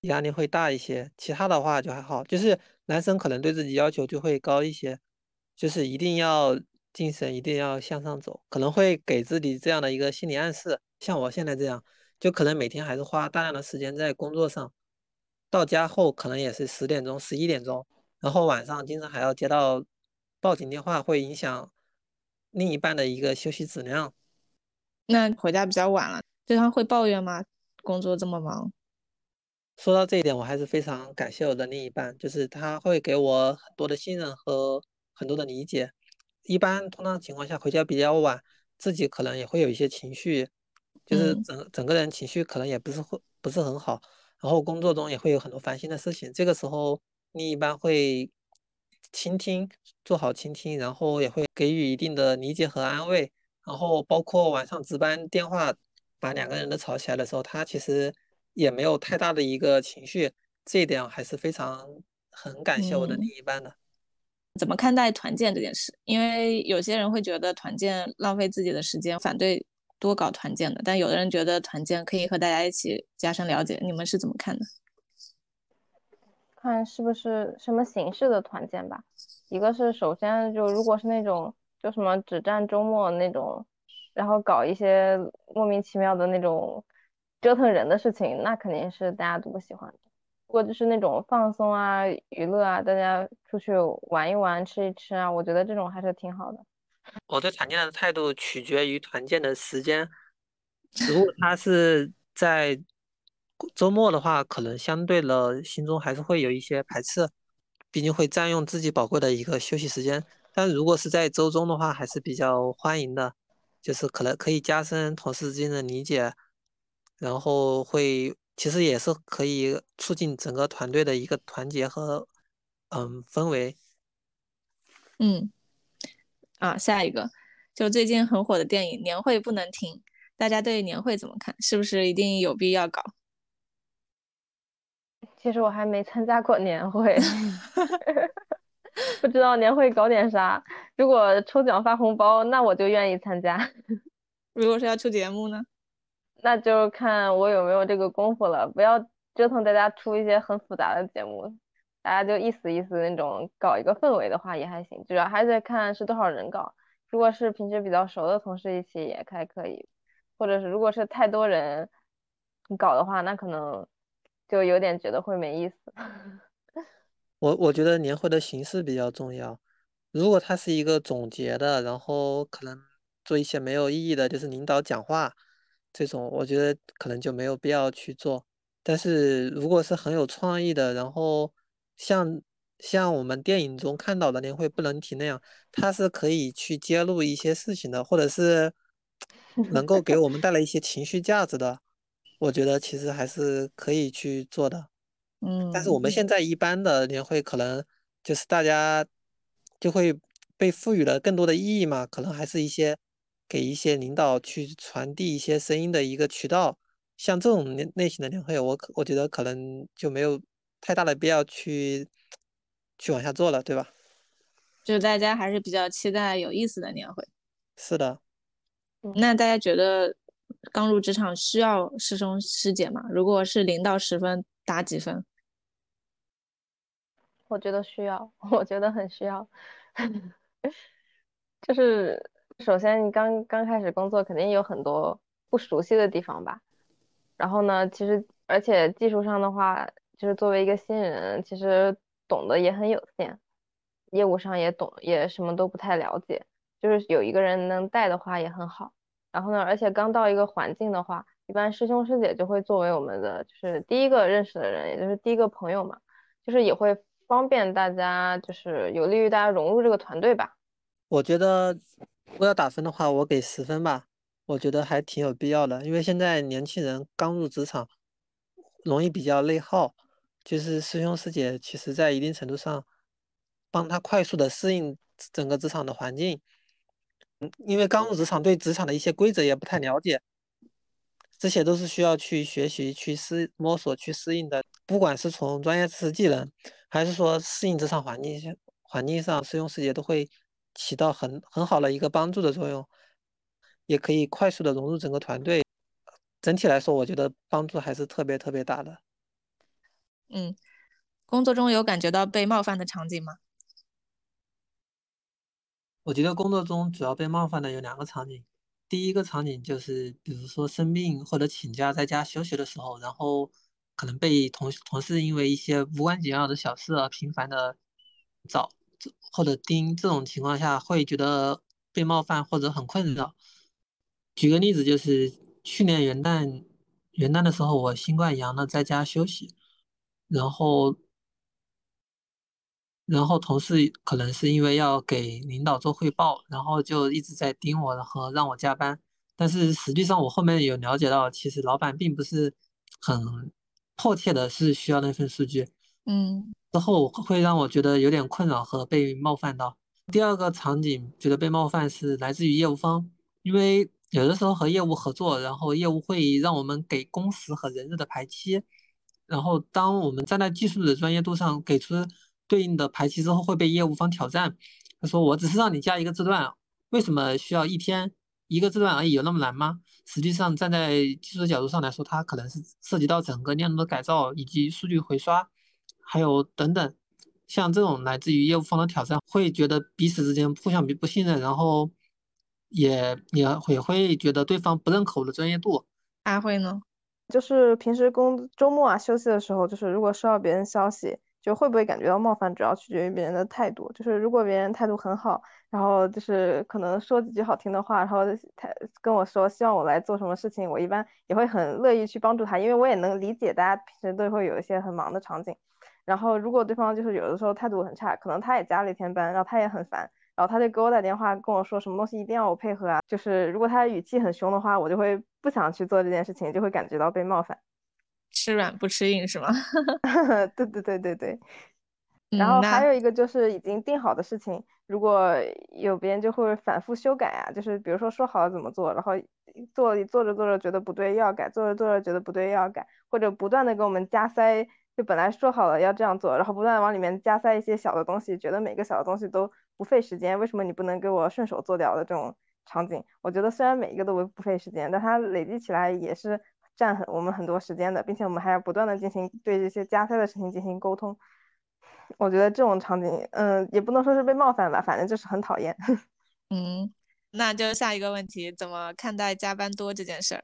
压力会大一些，其他的话就还好。就是男生可能对自己要求就会高一些，就是一定要精神，一定要向上走，可能会给自己这样的一个心理暗示。像我现在这样，就可能每天还是花大量的时间在工作上，到家后可能也是十点钟、十一点钟，然后晚上经常还要接到报警电话，会影响另一半的一个休息质量。那回家比较晚了，对方会抱怨吗？工作这么忙？说到这一点，我还是非常感谢我的另一半，就是他会给我很多的信任和很多的理解。一般通常情况下回家比较晚，自己可能也会有一些情绪，就是整整个人情绪可能也不是会不是很好，然后工作中也会有很多烦心的事情。这个时候另一半会倾听，做好倾听，然后也会给予一定的理解和安慰。然后包括晚上值班电话把两个人都吵起来的时候，他其实也没有太大的一个情绪，这一点还是非常很感谢我的另一半的。怎么看待团建这件事？因为有些人会觉得团建浪费自己的时间，反对多搞团建的；但有的人觉得团建可以和大家一起加深了解。你们是怎么看的？看是不是什么形式的团建吧。一个是首先就如果是那种就什么只占周末那种，然后搞一些莫名其妙的那种折腾人的事情，那肯定是大家都不喜欢的。如果就是那种放松啊、娱乐啊，大家出去玩一玩、吃一吃啊，我觉得这种还是挺好的。我对团建的态度取决于团建的时间。如果他是在周末的话，可能相对的心中还是会有一些排斥，毕竟会占用自己宝贵的一个休息时间。但如果是在周中的话，还是比较欢迎的，就是可能可以加深同事之间的理解，然后会。其实也是可以促进整个团队的一个团结和嗯氛围。嗯，啊，下一个就最近很火的电影《年会不能停》，大家对年会怎么看？是不是一定有必要搞？其实我还没参加过年会，不知道年会搞点啥。如果抽奖发红包，那我就愿意参加。如果是要出节目呢？那就看我有没有这个功夫了，不要折腾大家出一些很复杂的节目，大家就意思意思那种搞一个氛围的话也还行，主要还得看是多少人搞。如果是平时比较熟的同事一起也还可以，或者是如果是太多人搞的话，那可能就有点觉得会没意思。我我觉得年会的形式比较重要，如果它是一个总结的，然后可能做一些没有意义的，就是领导讲话。这种我觉得可能就没有必要去做，但是如果是很有创意的，然后像像我们电影中看到的年会不能停那样，它是可以去揭露一些事情的，或者是 能够给我们带来一些情绪价值的，我觉得其实还是可以去做的。嗯，但是我们现在一般的年会可能就是大家就会被赋予了更多的意义嘛，可能还是一些。给一些领导去传递一些声音的一个渠道，像这种类类型的年会，我可我觉得可能就没有太大的必要去去往下做了，对吧？就是大家还是比较期待有意思的年会。是的。那大家觉得刚入职场需要师兄师姐吗？如果是零到十分，打几分？我觉得需要，我觉得很需要，就是。首先，你刚刚开始工作，肯定有很多不熟悉的地方吧。然后呢，其实而且技术上的话，就是作为一个新人，其实懂得也很有限，业务上也懂，也什么都不太了解。就是有一个人能带的话也很好。然后呢，而且刚到一个环境的话，一般师兄师姐就会作为我们的就是第一个认识的人，也就是第一个朋友嘛，就是也会方便大家，就是有利于大家融入这个团队吧。我觉得。如果要打分的话，我给十分吧。我觉得还挺有必要的，因为现在年轻人刚入职场，容易比较内耗。就是师兄师姐，其实在一定程度上帮他快速的适应整个职场的环境。嗯，因为刚入职场，对职场的一些规则也不太了解，这些都是需要去学习、去适摸索、去适应的。不管是从专业知识技能，还是说适应职场环境环境上，师兄师姐都会。起到很很好的一个帮助的作用，也可以快速的融入整个团队。整体来说，我觉得帮助还是特别特别大的。嗯，工作中有感觉到被冒犯的场景吗？我觉得工作中主要被冒犯的有两个场景。第一个场景就是，比如说生病或者请假在家休息的时候，然后可能被同同事因为一些无关紧要的小事而频繁的找。或者盯这种情况下会觉得被冒犯或者很困扰。举个例子，就是去年元旦元旦的时候，我新冠阳了，在家休息，然后然后同事可能是因为要给领导做汇报，然后就一直在盯我和让我加班。但是实际上我后面有了解到，其实老板并不是很迫切的是需要那份数据。嗯，之后会让我觉得有点困扰和被冒犯到。第二个场景觉得被冒犯是来自于业务方，因为有的时候和业务合作，然后业务会让我们给工时和人日的排期，然后当我们站在技术的专业度上给出对应的排期之后，会被业务方挑战。他说：“我只是让你加一个字段，为什么需要一天一个字段而已？有那么难吗？”实际上，站在技术角度上来说，它可能是涉及到整个链路的改造以及数据回刷，还有等等。像这种来自于业务方的挑战，会觉得彼此之间互相不信任，然后也也也会觉得对方不认可我的专业度。阿慧呢？就是平时工周末啊休息的时候，就是如果收到别人消息，就会不会感觉到冒犯，主要取决于别人的态度。就是如果别人态度很好，然后就是可能说几句好听的话，然后他跟我说希望我来做什么事情，我一般也会很乐意去帮助他，因为我也能理解大家平时都会有一些很忙的场景。然后如果对方就是有的时候态度很差，可能他也加了一天班，然后他也很烦，然后他就给我打电话跟我说什么东西一定要我配合啊。就是如果他语气很凶的话，我就会不想去做这件事情，就会感觉到被冒犯。吃软不吃硬是吗？对对对对对。然后还有一个就是已经定好的事情，如果有别人就会反复修改啊，就是比如说说好了怎么做，然后做做着做着觉得不对又要改，做着做着觉得不对又要改，或者不断的给我们加塞。就本来说好了要这样做，然后不断往里面加塞一些小的东西，觉得每个小的东西都不费时间，为什么你不能给我顺手做掉的这种场景？我觉得虽然每一个都不不费时间，但它累积起来也是占很我们很多时间的，并且我们还要不断的进行对这些加塞的事情进行沟通。我觉得这种场景，嗯，也不能说是被冒犯吧，反正就是很讨厌。嗯，那就下一个问题，怎么看待加班多这件事儿？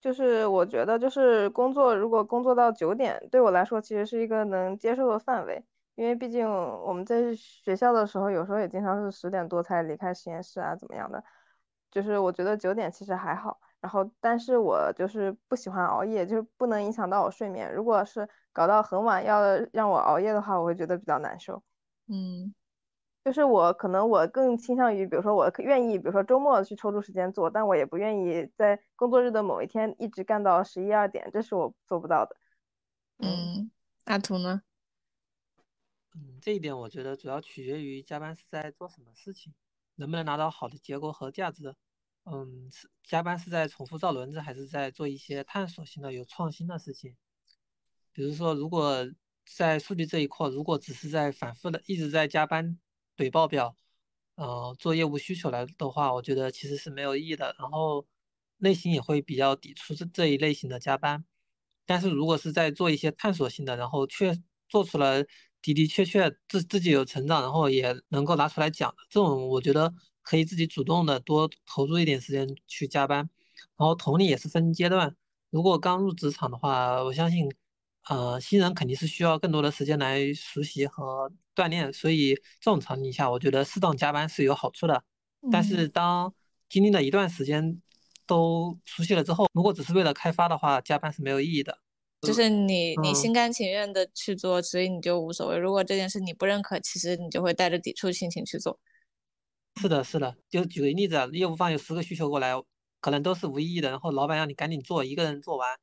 就是我觉得，就是工作如果工作到九点，对我来说其实是一个能接受的范围，因为毕竟我们在学校的时候，有时候也经常是十点多才离开实验室啊，怎么样的。就是我觉得九点其实还好，然后但是我就是不喜欢熬夜，就是不能影响到我睡眠。如果是搞到很晚要让我熬夜的话，我会觉得比较难受。嗯。就是我可能我更倾向于，比如说我愿意，比如说周末去抽出时间做，但我也不愿意在工作日的某一天一直干到十一二点，这是我做不到的。嗯，阿图呢？嗯，这一点我觉得主要取决于加班是在做什么事情，能不能拿到好的结果和价值。嗯，是加班是在重复造轮子，还是在做一些探索性的、有创新的事情？比如说，如果在数据这一块，如果只是在反复的一直在加班。怼报表，呃，做业务需求来的话，我觉得其实是没有意义的。然后内心也会比较抵触这这一类型的加班。但是如果是在做一些探索性的，然后确做出来的的确确自自己有成长，然后也能够拿出来讲的这种，我觉得可以自己主动的多投入一点时间去加班。然后同理也是分阶段，如果刚入职场的话，我相信。呃，新人肯定是需要更多的时间来熟悉和锻炼，所以这种场景下，我觉得适当加班是有好处的。但是当经历了一段时间都熟悉了之后，如果只是为了开发的话，加班是没有意义的。就是你你心甘情愿的去做，所以你就无所谓。如果这件事你不认可，其实你就会带着抵触心情去做。是的，是的。就举个例子，业务方有十个需求过来，可能都是无意义的，然后老板让你赶紧做，一个人做完。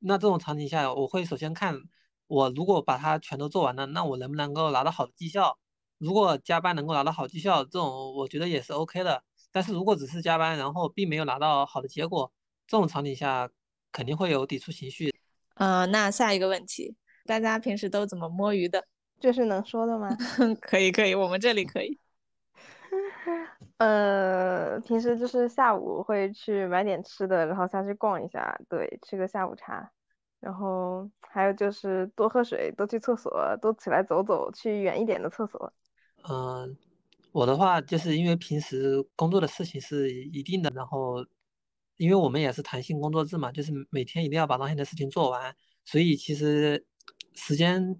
那这种场景下，我会首先看我如果把它全都做完了，那我能不能够拿到好的绩效？如果加班能够拿到好绩效，这种我觉得也是 OK 的。但是如果只是加班，然后并没有拿到好的结果，这种场景下肯定会有抵触情绪。嗯，那下一个问题，大家平时都怎么摸鱼的？这是能说的吗？可以，可以，我们这里可以。呃，平时就是下午会去买点吃的，然后下去逛一下，对，吃个下午茶，然后还有就是多喝水，多去厕所，多起来走走，去远一点的厕所。嗯，我的话就是因为平时工作的事情是一定的，然后因为我们也是弹性工作制嘛，就是每天一定要把当天的事情做完，所以其实时间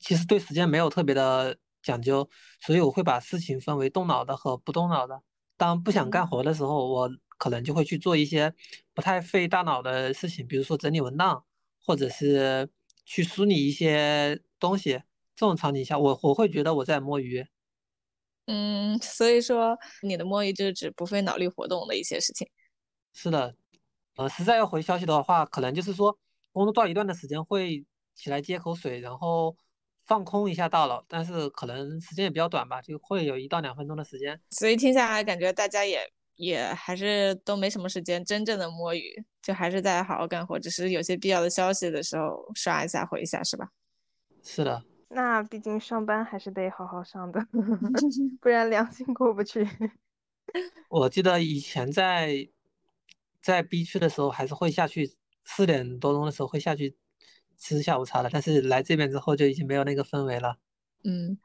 其实对时间没有特别的。讲究，所以我会把事情分为动脑的和不动脑的。当不想干活的时候，我可能就会去做一些不太费大脑的事情，比如说整理文档，或者是去梳理一些东西。这种场景下，我我会觉得我在摸鱼。嗯，所以说你的摸鱼就是指不费脑力活动的一些事情。是的，呃，实在要回消息的话，可能就是说工作到一段的时间会起来接口水，然后。放空一下大脑，但是可能时间也比较短吧，就会有一到两分钟的时间。所以听下来，感觉大家也也还是都没什么时间真正的摸鱼，就还是在好好干活，只是有些必要的消息的时候刷一下回一下，是吧？是的。那毕竟上班还是得好好上的，不然良心过不去。我记得以前在在 B 区的时候，还是会下去四点多钟的时候会下去吃下午茶了，但是来这边之后就已经没有那个氛围了。嗯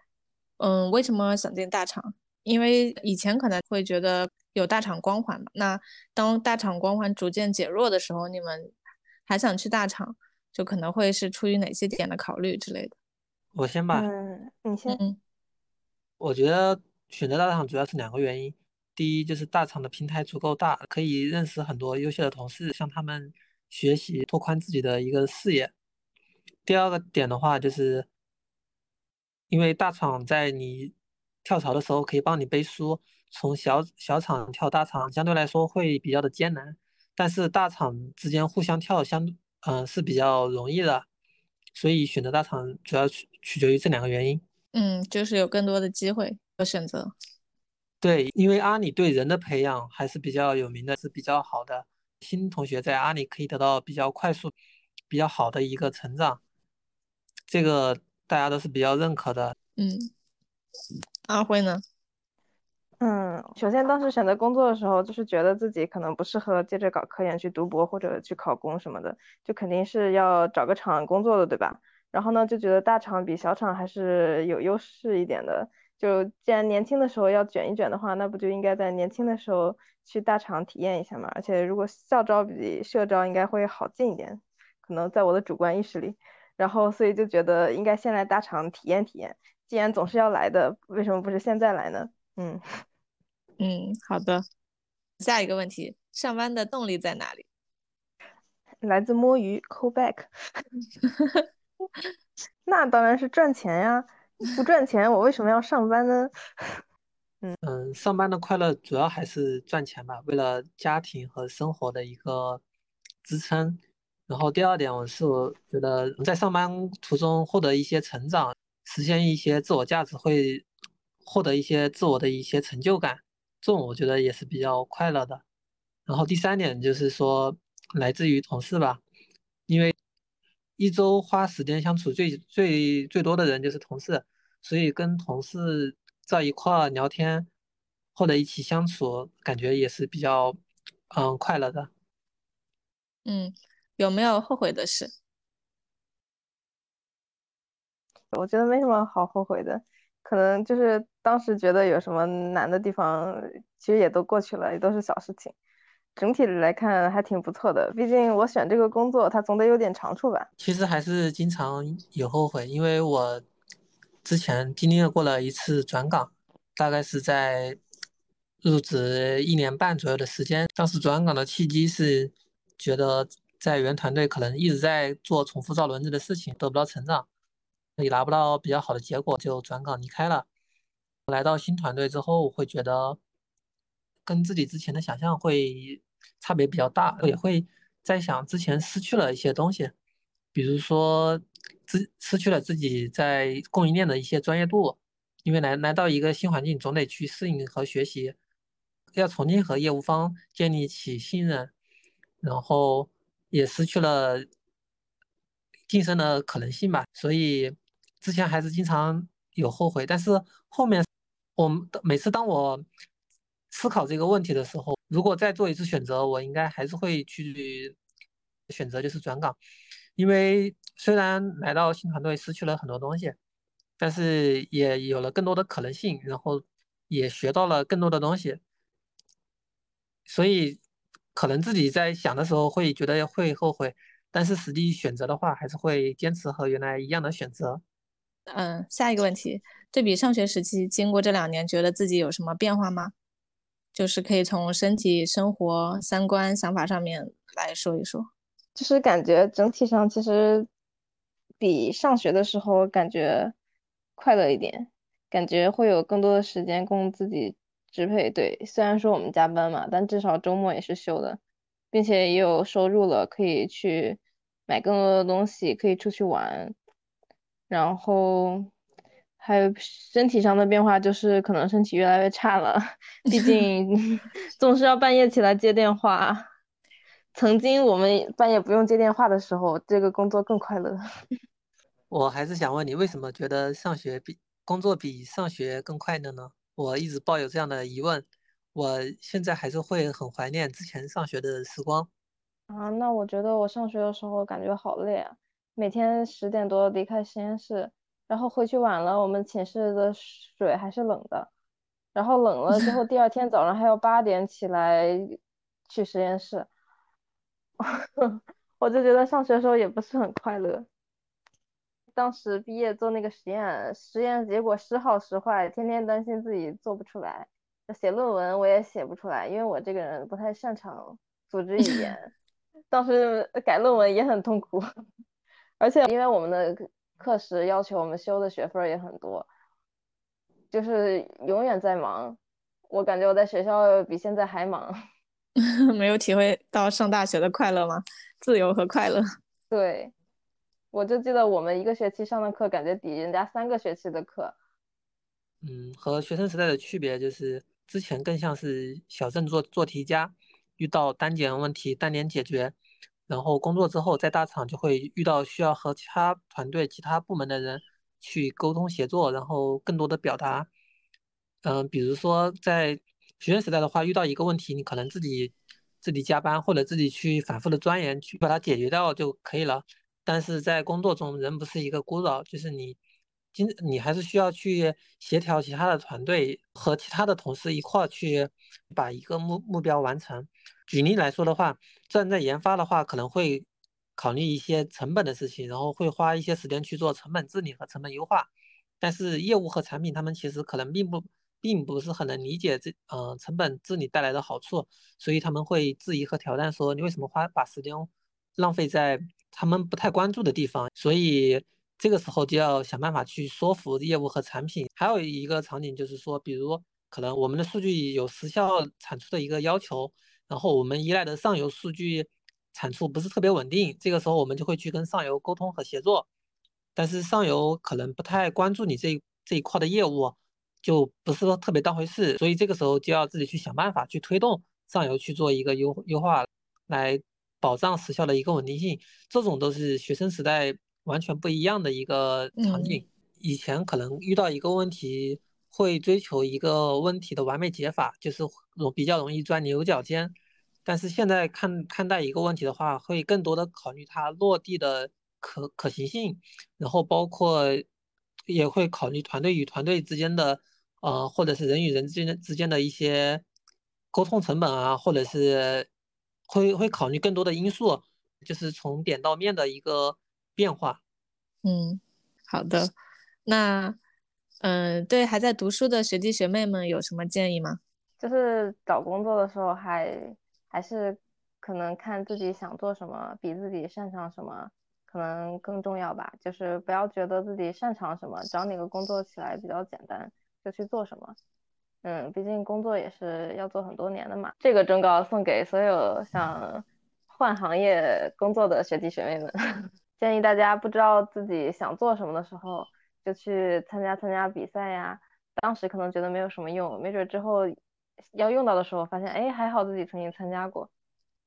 嗯，为什么想进大厂？因为以前可能会觉得有大厂光环嘛。那当大厂光环逐渐减弱的时候，你们还想去大厂，就可能会是出于哪些点的考虑之类的？我先吧，嗯，你先。嗯，我觉得选择大厂主要是两个原因，第一就是大厂的平台足够大，可以认识很多优秀的同事，向他们学习，拓宽自己的一个视野。第二个点的话，就是因为大厂在你跳槽的时候可以帮你背书，从小小厂跳大厂相对来说会比较的艰难，但是大厂之间互相跳相嗯是比较容易的。所以选择大厂主要取取决于这两个原因。嗯，就是有更多的机会和选择。对，因为阿里对人的培养还是比较有名的，是比较好的。新同学在阿里可以得到比较快速、比较好的一个成长，这个大家都是比较认可的。嗯，阿辉呢？嗯，首先当时选择工作的时候，就是觉得自己可能不适合接着搞科研去读博或者去考公什么的，就肯定是要找个厂工作的，对吧？然后呢，就觉得大厂比小厂还是有优势一点的。就既然年轻的时候要卷一卷的话，那不就应该在年轻的时候去大厂体验一下嘛？而且如果校招比社招应该会好进一点，可能在我的主观意识里。然后所以就觉得应该先来大厂体验体验。既然总是要来的，为什么不是现在来呢？嗯嗯，好的。下一个问题，上班的动力在哪里？来自摸鱼，call back。那当然是赚钱呀！不赚钱，我为什么要上班呢？嗯嗯，上班的快乐主要还是赚钱吧，为了家庭和生活的一个支撑。然后第二点，我是我觉得在上班途中获得一些成长，实现一些自我价值会。获得一些自我的一些成就感，这种我觉得也是比较快乐的。然后第三点就是说，来自于同事吧，因为一周花时间相处最最最多的人就是同事，所以跟同事在一块聊天或者一起相处，感觉也是比较嗯快乐的。嗯，有没有后悔的事？我觉得没什么好后悔的。可能就是当时觉得有什么难的地方，其实也都过去了，也都是小事情。整体来看还挺不错的，毕竟我选这个工作，它总得有点长处吧。其实还是经常有后悔，因为我之前经历了过了一次转岗，大概是在入职一年半左右的时间。当时转岗的契机是觉得在原团队可能一直在做重复造轮子的事情，得不到成长。也拿不到比较好的结果，就转岗离开了。来到新团队之后，会觉得跟自己之前的想象会差别比较大，也会在想之前失去了一些东西，比如说自失去了自己在供应链的一些专业度，因为来来到一个新环境，总得去适应和学习，要重新和业务方建立起信任，然后也失去了晋升的可能性吧，所以。之前还是经常有后悔，但是后面，我每次当我思考这个问题的时候，如果再做一次选择，我应该还是会去选择就是转岗，因为虽然来到新团队失去了很多东西，但是也有了更多的可能性，然后也学到了更多的东西，所以可能自己在想的时候会觉得会后悔，但是实际选择的话，还是会坚持和原来一样的选择。嗯，下一个问题，对比上学时期，经过这两年，觉得自己有什么变化吗？就是可以从身体、生活、三观、想法上面来说一说。就是感觉整体上其实比上学的时候感觉快乐一点，感觉会有更多的时间供自己支配。对，虽然说我们加班嘛，但至少周末也是休的，并且也有收入了，可以去买更多的东西，可以出去玩。然后还有身体上的变化，就是可能身体越来越差了，毕竟 总是要半夜起来接电话。曾经我们半夜不用接电话的时候，这个工作更快乐。我还是想问你，为什么觉得上学比工作比上学更快乐呢？我一直抱有这样的疑问，我现在还是会很怀念之前上学的时光。啊，那我觉得我上学的时候感觉好累啊，每天十点多离开实验室，然后回去晚了，我们寝室的水还是冷的，然后冷了之后，第二天早上还要八点起来去实验室。我就觉得上学的时候也不是很快乐。当时毕业做那个实验，实验结果时好时坏，天天担心自己做不出来。写论文我也写不出来，因为我这个人不太擅长组织语言。当时改论文也很痛苦，而且因为我们的课时要求我们修的学分也很多，就是永远在忙。我感觉我在学校比现在还忙。没有体会到上大学的快乐吗？自由和快乐。对，我就记得我们一个学期上的课，感觉抵人家三个学期的课。嗯，和学生时代的区别就是，之前更像是小镇做做题家，遇到单点问题单点解决，然后工作之后在大厂就会遇到需要和其他团队、其他部门的人去沟通协作，然后更多的表达。嗯，比如说在。学生时代的话，遇到一个问题，你可能自己自己加班或者自己去反复的钻研，去把它解决掉就可以了。但是在工作中，人不是一个孤岛，就是你今你还是需要去协调其他的团队和其他的同事一块儿去把一个目目标完成。举例来说的话，站在研发的话，可能会考虑一些成本的事情，然后会花一些时间去做成本治理和成本优化。但是业务和产品他们其实可能并不。并不是很能理解这呃成本治理带来的好处，所以他们会质疑和挑战说你为什么花把时间浪费在他们不太关注的地方？所以这个时候就要想办法去说服业务和产品。还有一个场景就是说，比如可能我们的数据有时效产出的一个要求，然后我们依赖的上游数据产出不是特别稳定，这个时候我们就会去跟上游沟通和协作，但是上游可能不太关注你这这一块的业务。就不是说特别当回事，所以这个时候就要自己去想办法去推动上游去做一个优优化，来保障时效的一个稳定性。这种都是学生时代完全不一样的一个场景。以前可能遇到一个问题，会追求一个问题的完美解法，就是容比较容易钻牛角尖。但是现在看看待一个问题的话，会更多的考虑它落地的可可行性，然后包括也会考虑团队与团队之间的。呃，或者是人与人之间之间的一些沟通成本啊，或者是会会考虑更多的因素，就是从点到面的一个变化。嗯，好的。那嗯，对还在读书的学弟学妹们有什么建议吗？就是找工作的时候，还还是可能看自己想做什么，比自己擅长什么可能更重要吧。就是不要觉得自己擅长什么，找哪个工作起来比较简单。就去做什么，嗯，毕竟工作也是要做很多年的嘛。这个忠告送给所有想换行业工作的学弟学妹们，建议大家不知道自己想做什么的时候，就去参加参加比赛呀。当时可能觉得没有什么用，没准之后要用到的时候，发现哎，还好自己曾经参加过，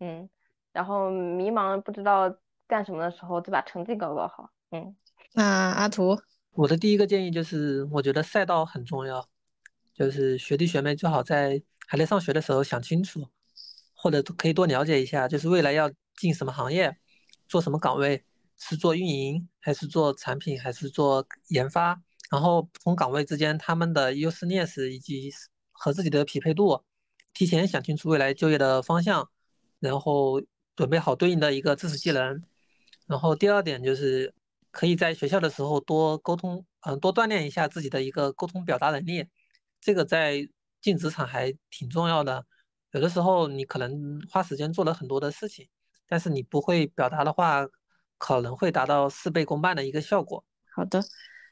嗯。然后迷茫不知道干什么的时候，就把成绩搞搞好，嗯。那阿图。我的第一个建议就是，我觉得赛道很重要，就是学弟学妹最好在还在上学的时候想清楚，或者可以多了解一下，就是未来要进什么行业，做什么岗位，是做运营还是做产品还是做研发，然后不同岗位之间他们的优势劣势以及和自己的匹配度，提前想清楚未来就业的方向，然后准备好对应的一个知识技能，然后第二点就是。可以在学校的时候多沟通，嗯，多锻炼一下自己的一个沟通表达能力，这个在进职场还挺重要的。有的时候你可能花时间做了很多的事情，但是你不会表达的话，可能会达到事倍功半的一个效果。好的，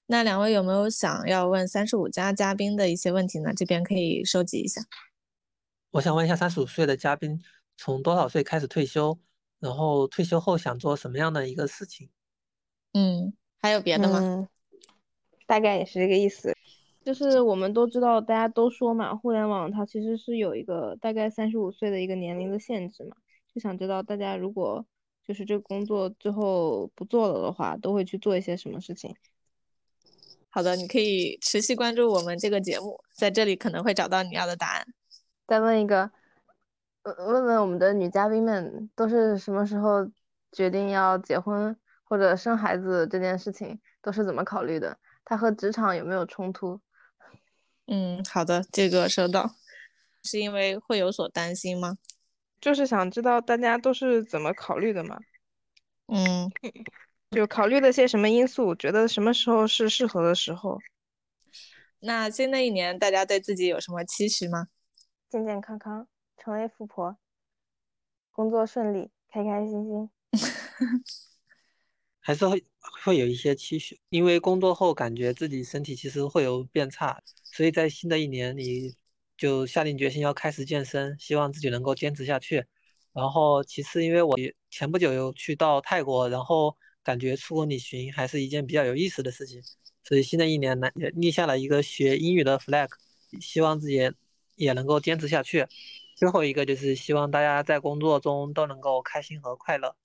那两位有没有想要问三十五加嘉宾的一些问题呢？这边可以收集一下。我想问一下三十五岁的嘉宾，从多少岁开始退休？然后退休后想做什么样的一个事情？嗯，还有别的吗？大概也是这个意思。就是我们都知道，大家都说嘛，互联网它其实是有一个大概三十五岁的一个年龄的限制嘛。就想知道大家如果就是这个工作最后不做了的话，都会去做一些什么事情。好的，你可以持续关注我们这个节目，在这里可能会找到你要的答案。再问一个，问问问我们的女嘉宾们，都是什么时候决定要结婚或者生孩子这件事情，都是怎么考虑的？它和职场有没有冲突？嗯，好的，这个收到。是因为会有所担心吗？就是想知道大家都是怎么考虑的嘛。嗯，就考虑了些什么因素，觉得什么时候是适合的时候。那新的一年，大家对自己有什么期许吗？健健康康，成为富婆，工作顺利，开开心心。还是会有一些期许，因为工作后感觉自己身体其实会有变差，所以在新的一年里就下定决心要开始健身，希望自己能够坚持下去。然后其次，因为我前不久又去到泰国，然后感觉出国旅行还是一件比较有意思的事情，所以新的一年呢也立下了一个学英语的 flag，希望自己也能够坚持下去。最后一个就是希望大家在工作中都能够开心和快乐。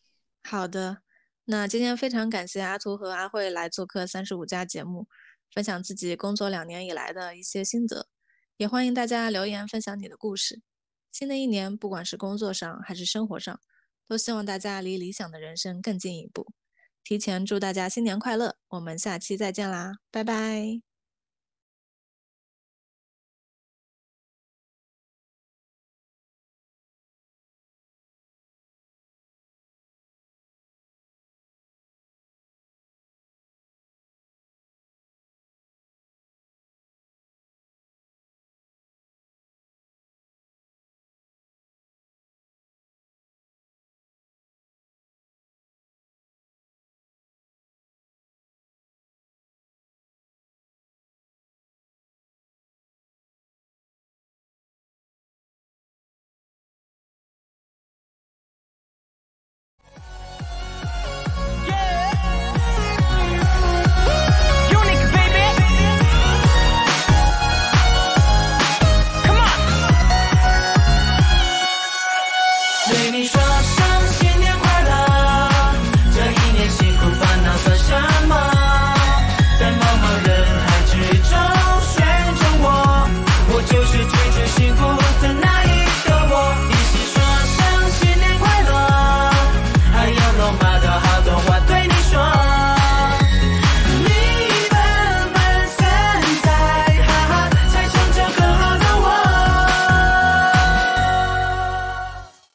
好的。那今天非常感谢阿图和阿慧来做客三十五家节目，分享自己工作两年以来的一些心得，也欢迎大家留言分享你的故事。新的一年，不管是工作上还是生活上，都希望大家离理想的人生更进一步。提前祝大家新年快乐，我们下期再见啦，拜拜。